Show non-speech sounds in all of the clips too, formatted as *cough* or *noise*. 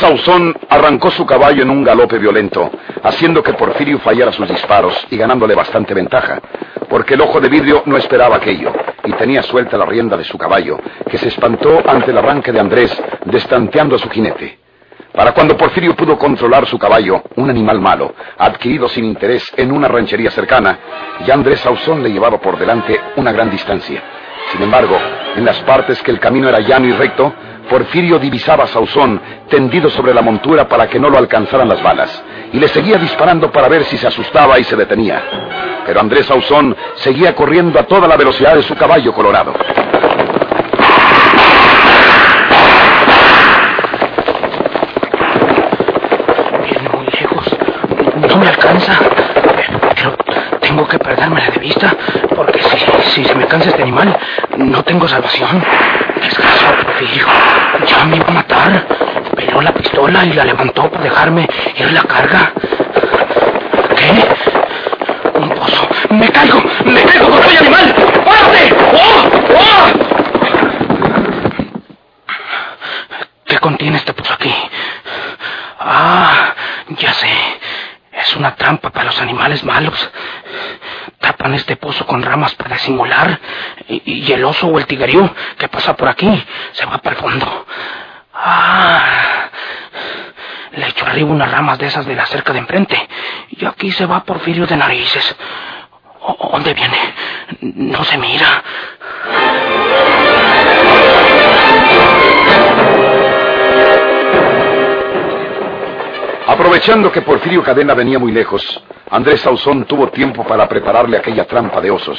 Sauzón arrancó su caballo en un galope violento, haciendo que Porfirio fallara sus disparos y ganándole bastante ventaja, porque el ojo de vidrio no esperaba aquello y tenía suelta la rienda de su caballo, que se espantó ante el arranque de Andrés, destanteando a su jinete. Para cuando Porfirio pudo controlar su caballo, un animal malo, adquirido sin interés en una ranchería cercana, ya Andrés Sauzón le llevaba por delante una gran distancia. Sin embargo, en las partes que el camino era llano y recto, Porfirio divisaba a Sauzón tendido sobre la montura para que no lo alcanzaran las balas, y le seguía disparando para ver si se asustaba y se detenía. Pero Andrés Sauzón seguía corriendo a toda la velocidad de su caballo colorado. Viene muy lejos. No me alcanza. Pero tengo que perdérmela de vista, porque si, si se me cansa este animal, no tengo salvación. Ya me iba a matar. Peló la pistola y la levantó para dejarme ir la carga. ¿Qué? Un pozo. ¡Me caigo! ¡Me caigo con soy animal! ¡Párate! ¡Oh! ¡Oh! ¿Qué contiene este pozo aquí? Ah, ya sé. Es una trampa para los animales malos. Este pozo con ramas para disimular. Y, y el oso o el tigrerío que pasa por aquí se va para el fondo. Ah. Le echo arriba unas ramas de esas de la cerca de enfrente. Y aquí se va Porfirio de narices. ¿O- ¿Dónde viene? No se mira. Aprovechando que Porfirio Cadena venía muy lejos, Andrés Sauzón tuvo tiempo para prepararle aquella trampa de osos.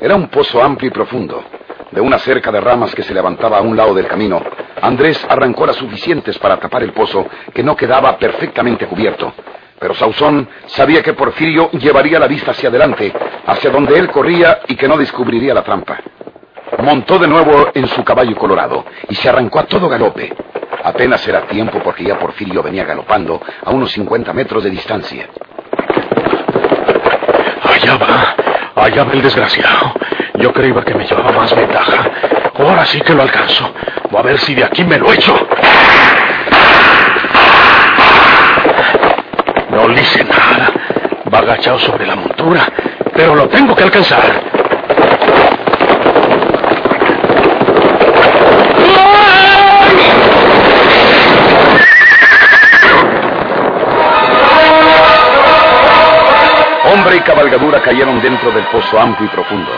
Era un pozo amplio y profundo. De una cerca de ramas que se levantaba a un lado del camino, Andrés arrancó las suficientes para tapar el pozo, que no quedaba perfectamente cubierto. Pero Sauzón sabía que Porfirio llevaría la vista hacia adelante, hacia donde él corría y que no descubriría la trampa. Montó de nuevo en su caballo colorado y se arrancó a todo galope. Apenas era tiempo porque ya Porfirio venía galopando a unos 50 metros de distancia. Allá va, allá va el desgraciado. Yo creía que me llevaba más ventaja. Ahora sí que lo alcanzo. Voy a ver si de aquí me lo echo. No le hice nada. Va agachado sobre la montura, pero lo tengo que alcanzar. Cayeron dentro del pozo amplio y profundo.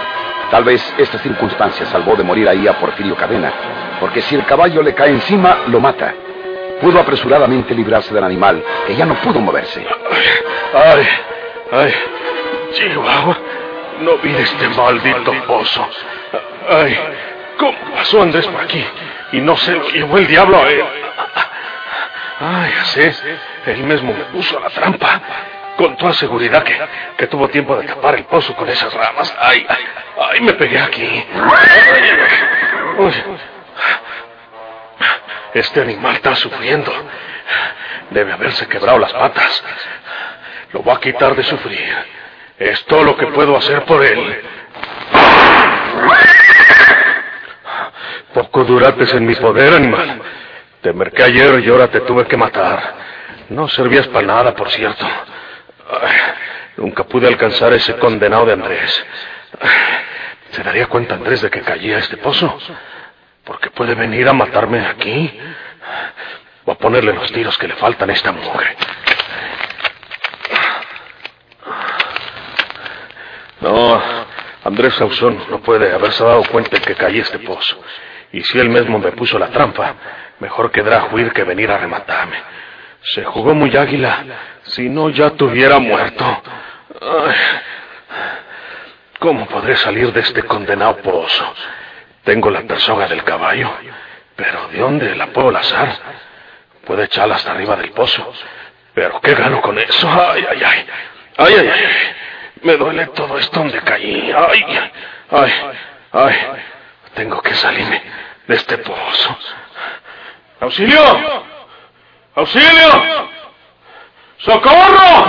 Tal vez esta circunstancia salvó de morir ahí a Porfirio Cadena, porque si el caballo le cae encima, lo mata. Pudo apresuradamente librarse del animal, que ya no pudo moverse. Ay, ay, Chihuahua, no vi este maldito pozo. Ay, ¿cómo pasó Andrés por aquí? Y no se lo llevó el diablo a él. Ay, así, él mismo me puso la trampa. Con toda seguridad que, que tuvo tiempo de tapar el pozo con esas ramas. Ay, ay, ay, me pegué aquí. Este animal está sufriendo. Debe haberse quebrado las patas. Lo voy a quitar de sufrir. Es todo lo que puedo hacer por él. Poco durates en mi poder, animal. Te merqué ayer y ahora te tuve que matar. No servías para nada, por cierto. Nunca pude alcanzar ese condenado de Andrés. ¿Se daría cuenta Andrés de que caía a este pozo? Porque puede venir a matarme aquí. Voy a ponerle los tiros que le faltan a esta mujer. No, Andrés Sauzón no puede haberse dado cuenta de que caí este pozo. Y si él mismo me puso la trampa, mejor quedará huir que venir a rematarme. Se jugó muy águila, si no ya tuviera muerto. ¿Cómo podré salir de este condenado pozo? Tengo la persona del caballo, pero ¿de dónde la puedo lazar? Puedo echarla hasta arriba del pozo. Pero ¿qué gano con eso? Ay, ay, ay. Ay, ay, ay. Me duele todo esto donde caí. Ay, ay, ay. Tengo que salirme de este pozo. ¡Auxilio! ¡Auxilio! ¡Socorro!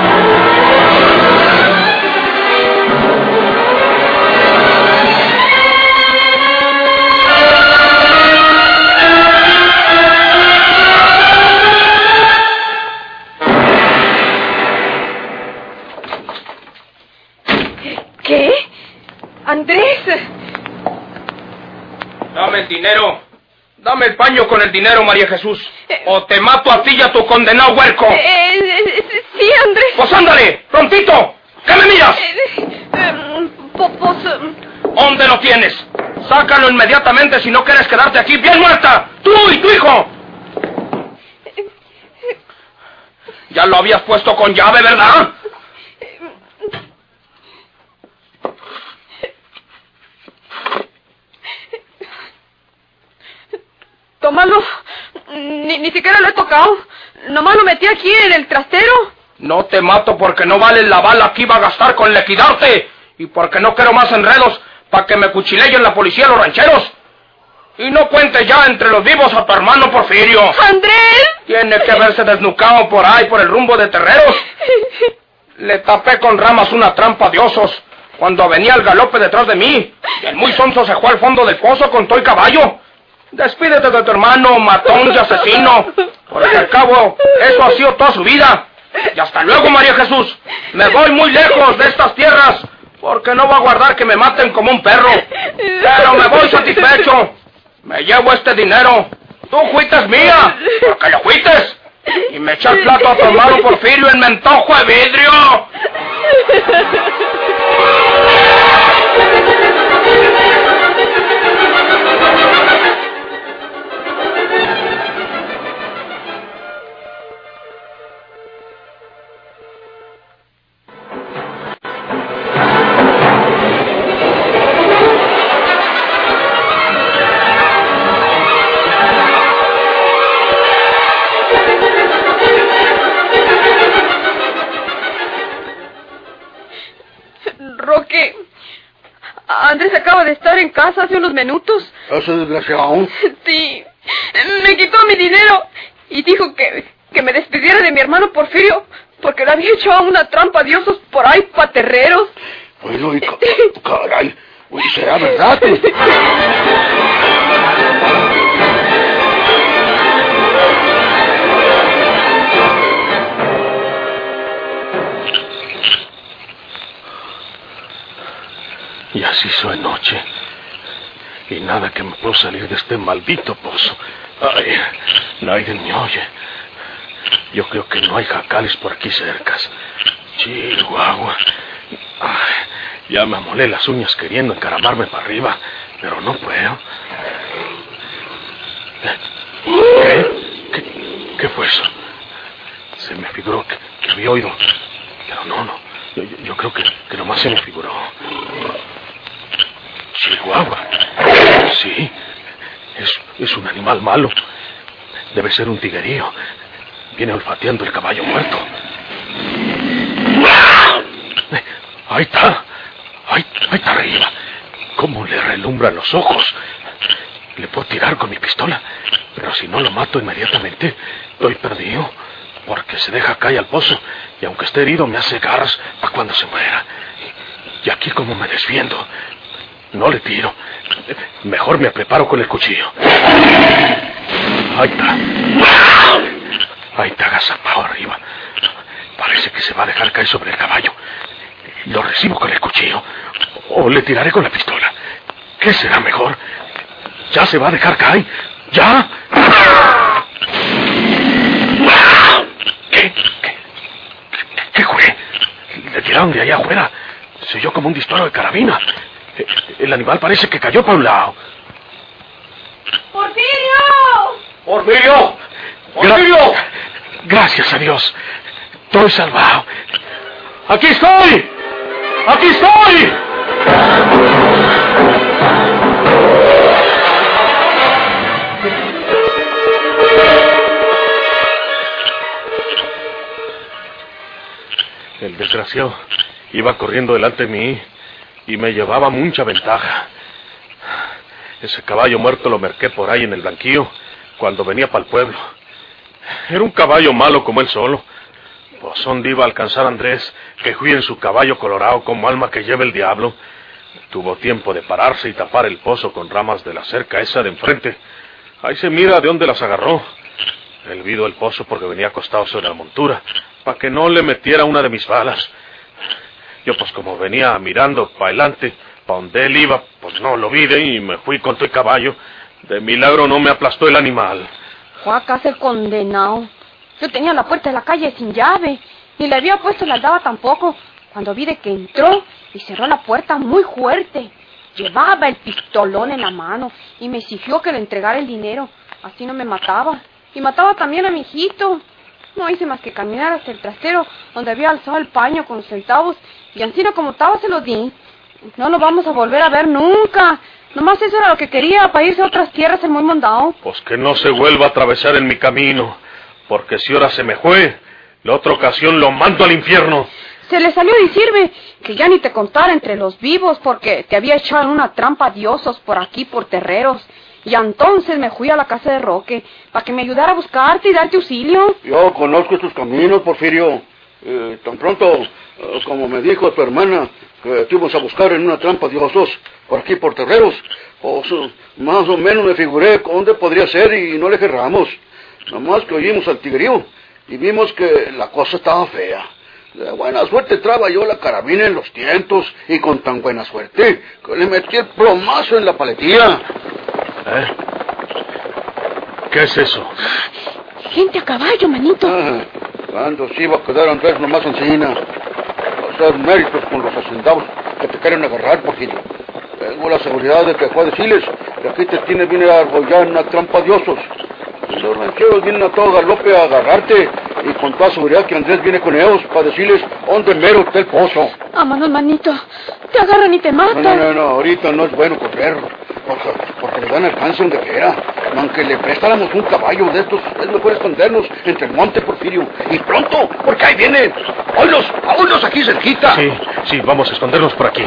¿Qué? Andrés. Dame el dinero. Dame el paño con el dinero, María Jesús. O te mato a ti y a tu condenado huerco. Eh, eh, eh, sí, Andrés. Pues ándale, prontito. ¿Qué me miras? Po- pues, eh, ¿Dónde lo tienes? Sácalo inmediatamente si no quieres quedarte aquí bien muerta. Tú y tu hijo. Ya lo habías puesto con llave, ¿verdad? Tómalo. Ni, ni siquiera lo he tocado. Nomás lo metí aquí en el trastero. No te mato porque no vale la bala que iba a gastar con liquidarte. Y porque no quiero más enredos para que me cuchileen la policía los rancheros. Y no cuentes ya entre los vivos a tu hermano Porfirio. ¡Andrés! Tiene que haberse desnucado por ahí, por el rumbo de terreros. Le tapé con ramas una trampa de osos cuando venía el galope detrás de mí. Y el muy sonso se fue al fondo del pozo con todo el caballo. Despídete de tu hermano, matón y asesino. Porque al cabo, eso ha sido toda su vida. Y hasta luego, María Jesús. Me voy muy lejos de estas tierras. Porque no va a guardar que me maten como un perro. Pero me voy satisfecho. Me llevo este dinero. Tú fuites mía. Porque lo fuites. Y me eché el plato a tu hermano Porfirio en mentojo de vidrio. Andrés acaba de estar en casa hace unos minutos. Ese desgraciado. *laughs* Sí. Me quitó mi dinero y dijo que, que me despidiera de mi hermano Porfirio porque le había hecho a una trampa de osos por ahí paterreros. Bueno, y ca- *laughs* caray. ¿será verdad? *laughs* Y así soy noche. Y nada que me puedo salir de este maldito pozo. Ay, nadie me oye. Yo creo que no hay jacales por aquí cercas. Chihuahua. Ay, ya me amolé las uñas queriendo encaramarme para arriba, pero no puedo. ¿Qué? ¿Qué, fue eso? Se me figuró que, había oído. Pero no, no. Yo creo que, que nomás se me figuró. Chihuahua. Sí. Es, es un animal malo. Debe ser un tiguerío. Viene olfateando el caballo muerto. Ahí está. Ahí, ahí está arriba. ¿Cómo le relumbran los ojos? Le puedo tirar con mi pistola. Pero si no lo mato inmediatamente, estoy perdido. Porque se deja caer al pozo. Y aunque esté herido, me hace garras para cuando se muera. Y aquí como me desviendo. No le tiro. Mejor me preparo con el cuchillo. Ahí está. Ahí está agazapado arriba. Parece que se va a dejar caer sobre el caballo. Lo recibo con el cuchillo. O le tiraré con la pistola. ¿Qué será mejor? ¿Ya se va a dejar caer? ¿Ya? ¿Qué? ¿Qué, qué fue? Le tiraron de allá afuera. Se oyó como un disparo de carabina. El animal parece que cayó para un lado. ¡Porfirio! ¡Porfirio! ¡Porfirio! Gracias a Dios. Estoy salvado. ¡Aquí estoy! ¡Aquí estoy! El desgraciado iba corriendo delante de mí y me llevaba mucha ventaja. Ese caballo muerto lo merqué por ahí en el blanquillo cuando venía para el pueblo. Era un caballo malo como él solo. Pues dónde iba a alcanzar a Andrés, que fui en su caballo colorado como alma que lleva el diablo. Tuvo tiempo de pararse y tapar el pozo con ramas de la cerca esa de enfrente. Ahí se mira de dónde las agarró. Él vido el pozo porque venía acostado sobre la montura, para que no le metiera una de mis balas. Yo pues como venía mirando para adelante, para donde él iba, pues no lo vi y me fui con el caballo. De milagro no me aplastó el animal. Fue a casa el condenado. Yo tenía la puerta de la calle sin llave. Ni le había puesto la aldaba tampoco. Cuando vi de que entró y cerró la puerta muy fuerte. Llevaba el pistolón en la mano y me exigió que le entregara el dinero. Así no me mataba. Y mataba también a mi hijito. No hice más que caminar hasta el trastero donde había alzado el paño con los centavos y así no como estaba se lo di. No lo vamos a volver a ver nunca. Nomás eso era lo que quería para irse a otras tierras el muy mondado. Pues que no se vuelva a atravesar en mi camino, porque si ahora se me fue, la otra ocasión lo mando al infierno. Se le salió a decirme que ya ni te contara entre los vivos porque te había echado en una trampa diosos por aquí, por terreros. Y entonces me fui a la casa de Roque para que me ayudara a buscarte y darte auxilio. Yo conozco estos caminos, Porfirio. Eh, tan pronto eh, como me dijo tu hermana que te íbamos a buscar en una trampa de osos por aquí por terreros, pues más o menos me figuré dónde podría ser y no le cerramos. Nomás que oímos al tigrerío y vimos que la cosa estaba fea. De buena suerte traba yo la carabina en los tientos y con tan buena suerte que le metí el plomazo en la paletilla. ¿Eh? ¿Qué es eso? Gente a caballo, manito. Ah, cuando se iba a quedar Andrés nomás encina. Hacer méritos con los hacendados que te quieren agarrar, Porfirio. Tengo la seguridad de que fue a decirles que aquí te tiene bien argollada en una trampa de osos. Los rancheros vienen a todo galope a agarrarte y con toda seguridad que Andrés viene con ellos para decirles dónde mero está el pozo. Vámonos, manito. Te agarran y te No, matan. no, no, no, ahorita no es bueno correr, porque, porque le dan alcance donde quiera. Aunque le prestáramos un caballo de estos, es mejor escondernos entre el monte Porfirio. Y pronto, porque ahí vienen. ¡Oílos! ¡Oílos aquí cerquita! Sí, sí, vamos a escondernos por aquí.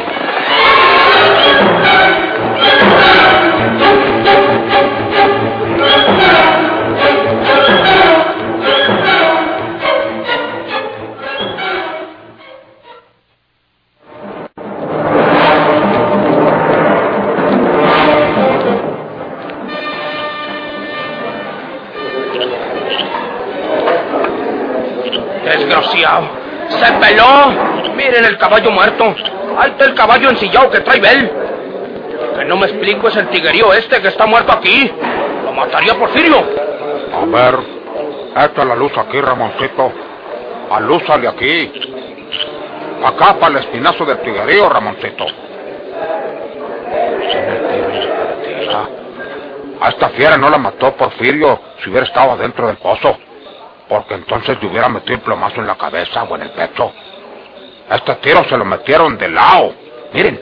El caballo muerto. Está el caballo ensillado que trae Bel. Que no me explico es el tiguerío este que está muerto aquí. Lo mataría Porfirio. A ver, esta es la luz aquí, Ramoncito. Alúzale aquí. Acá para el espinazo del tiguerío, Ramoncito. A esta fiera no la mató Porfirio si hubiera estado adentro del pozo. Porque entonces le hubiera metido el plomazo en la cabeza o en el pecho. Este tiro se lo metieron de lado. Miren,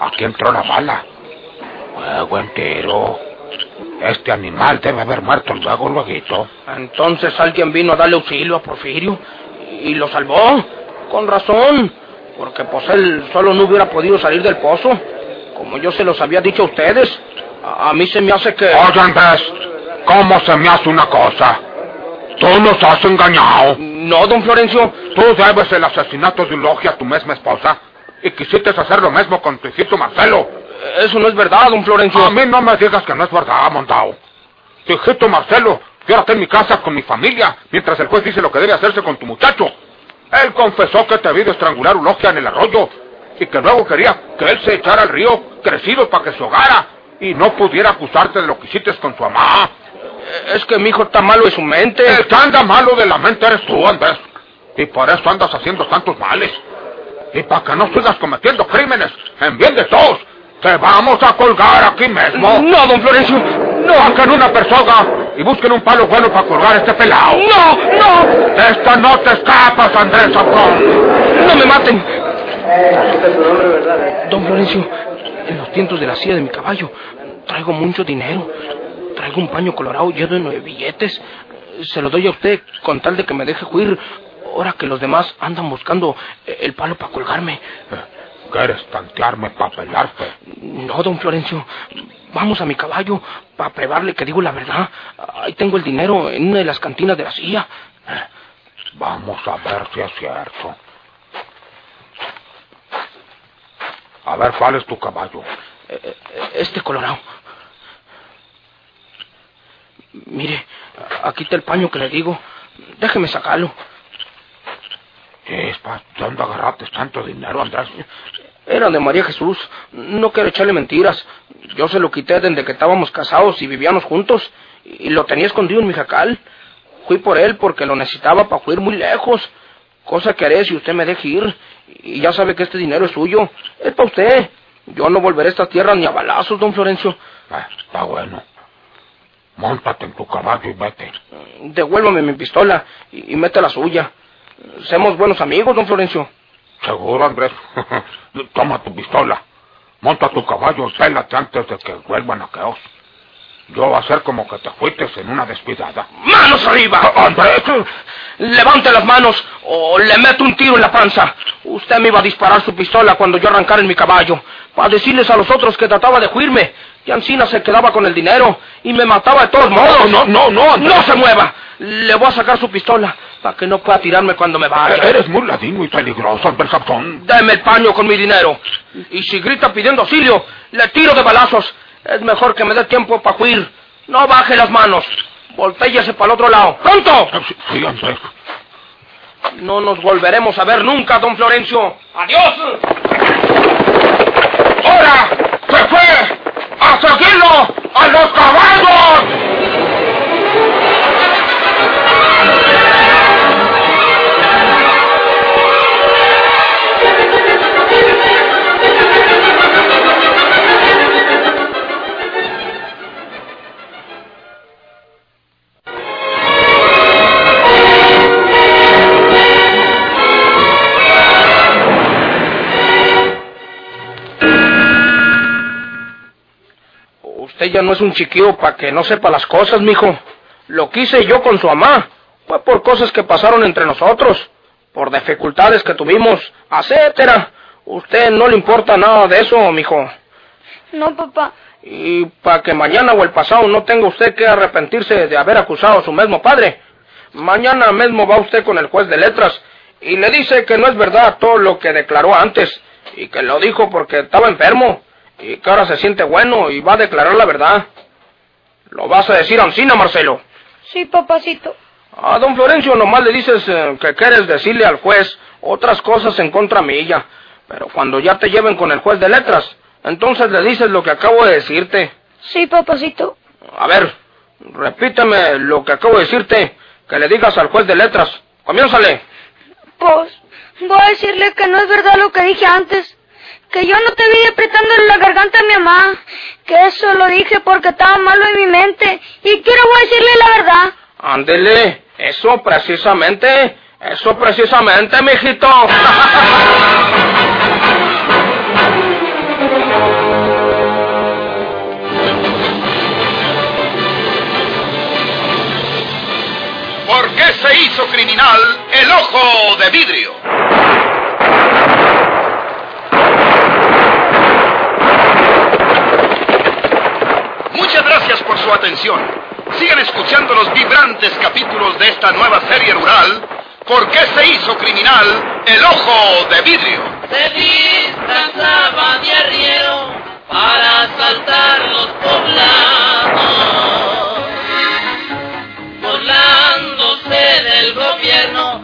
aquí entró la bala. Fue buen tiro. Este animal debe haber muerto luego, luego. Entonces alguien vino a darle auxilio a Porfirio y lo salvó. Con razón. Porque pues él solo no hubiera podido salir del pozo. Como yo se los había dicho a ustedes. A, a mí se me hace que... Oye, Andrés, ¿cómo se me hace una cosa? Tú nos has engañado. No, don Florencio. Tú debes el asesinato de Eulogia a tu misma esposa. Y quisiste hacer lo mismo con tu hijito Marcelo. Eso no es verdad, don Florencio. A mí no me digas que no es verdad, Mondao. Tu hijito Marcelo, que ahora está en mi casa con mi familia, mientras el juez dice lo que debe hacerse con tu muchacho. Él confesó que te a estrangular Eulogia en el arroyo y que luego quería que él se echara al río crecido para que se ahogara. y no pudiera acusarte de lo que hiciste con su mamá. Es que mi hijo está malo de su mente. El que anda malo de la mente eres tú, Andrés. Y por eso andas haciendo tantos males. Y para que no sigas cometiendo crímenes en bien de todos, te vamos a colgar aquí mismo. No, don Florencio. No. Saquen una persona y busquen un palo bueno para colgar a este pelado. No, no. Esta no te escapas, Andrés Zapón. No me maten. Don Florencio, en los tientos de la silla de mi caballo traigo mucho dinero. Traigo un paño colorado lleno de billetes. Se lo doy a usted con tal de que me deje huir. Ahora que los demás andan buscando el palo para colgarme. ¿Quieres tantearme para pelarte? No, don Florencio. Vamos a mi caballo para probarle que digo la verdad. Ahí tengo el dinero en una de las cantinas de la silla. Vamos a ver si es cierto. A ver, ¿cuál es tu caballo? Este colorado. Mire, aquí está el paño que le digo. Déjeme sacarlo. ¿Qué es, pa? ¿Dónde agarraste tanto dinero, Andrés? Era de María Jesús. No quiero echarle mentiras. Yo se lo quité desde que estábamos casados y vivíamos juntos. Y lo tenía escondido en mi jacal. Fui por él porque lo necesitaba para ir muy lejos. Cosa que haré si usted me deje ir. Y ya sabe que este dinero es suyo. Es para usted. Yo no volveré a estas tierras ni a balazos, don Florencio. Ah, está bueno. Móntate en tu caballo y vete. Devuélvame mi pistola y, y mete la suya. Semos buenos amigos, don Florencio. ¿Seguro, Andrés? *laughs* Toma tu pistola. Monta tu caballo y pélate antes de que vuelvan a queos. Yo voy a hacer como que te fuiste en una descuidada. ¡Manos arriba! ¡Andrés! Levante las manos o le meto un tiro en la panza. Usted me iba a disparar su pistola cuando yo arrancara en mi caballo. Para decirles a los otros que trataba de huirme. Y Ancina se quedaba con el dinero y me mataba de todos modos. No, no, no, Andrés. ¡No se mueva! Le voy a sacar su pistola para que no pueda tirarme cuando me vaya. Eres muy ladino y peligroso, Capón. Deme el paño con mi dinero. Y si grita pidiendo auxilio, le tiro de balazos. Es mejor que me dé tiempo para huir. No baje las manos. Voltéllese para el otro lado. ¡Pronto! Andrés. No nos volveremos a ver nunca, don Florencio. ¡Adiós! ¡Ahora! ¡Se fue! ¡A seguirlo! ¡A los caballos! Ya no es un chiquillo para que no sepa las cosas, mijo. Lo quise yo con su mamá. Fue por cosas que pasaron entre nosotros, por dificultades que tuvimos, etcétera. Usted no le importa nada de eso, mijo. No, papá. Y para que mañana o el pasado no tenga usted que arrepentirse de haber acusado a su mismo padre. Mañana mismo va usted con el juez de letras y le dice que no es verdad todo lo que declaró antes y que lo dijo porque estaba enfermo y que ahora se siente bueno y va a declarar la verdad. ¿Lo vas a decir a Ancina, Marcelo? Sí, papacito. A don Florencio nomás le dices eh, que quieres decirle al juez otras cosas en contra mía. Pero cuando ya te lleven con el juez de letras, entonces le dices lo que acabo de decirte. Sí, papacito. A ver, repíteme lo que acabo de decirte, que le digas al juez de letras. Comiénzale. Pues, voy a decirle que no es verdad lo que dije antes. Que yo no te vi apretándole la garganta a mi mamá. Que eso lo dije porque estaba malo en mi mente. Y quiero voy a decirle la verdad. Ándele, eso precisamente, eso precisamente, mijito. ¿Por qué se hizo criminal el ojo de vidrio? por su atención. Sigan escuchando los vibrantes capítulos de esta nueva serie rural. ¿Por qué se hizo criminal el ojo de vidrio? Se disfrazaba de arriero para asaltar los poblados, burlándose del gobierno,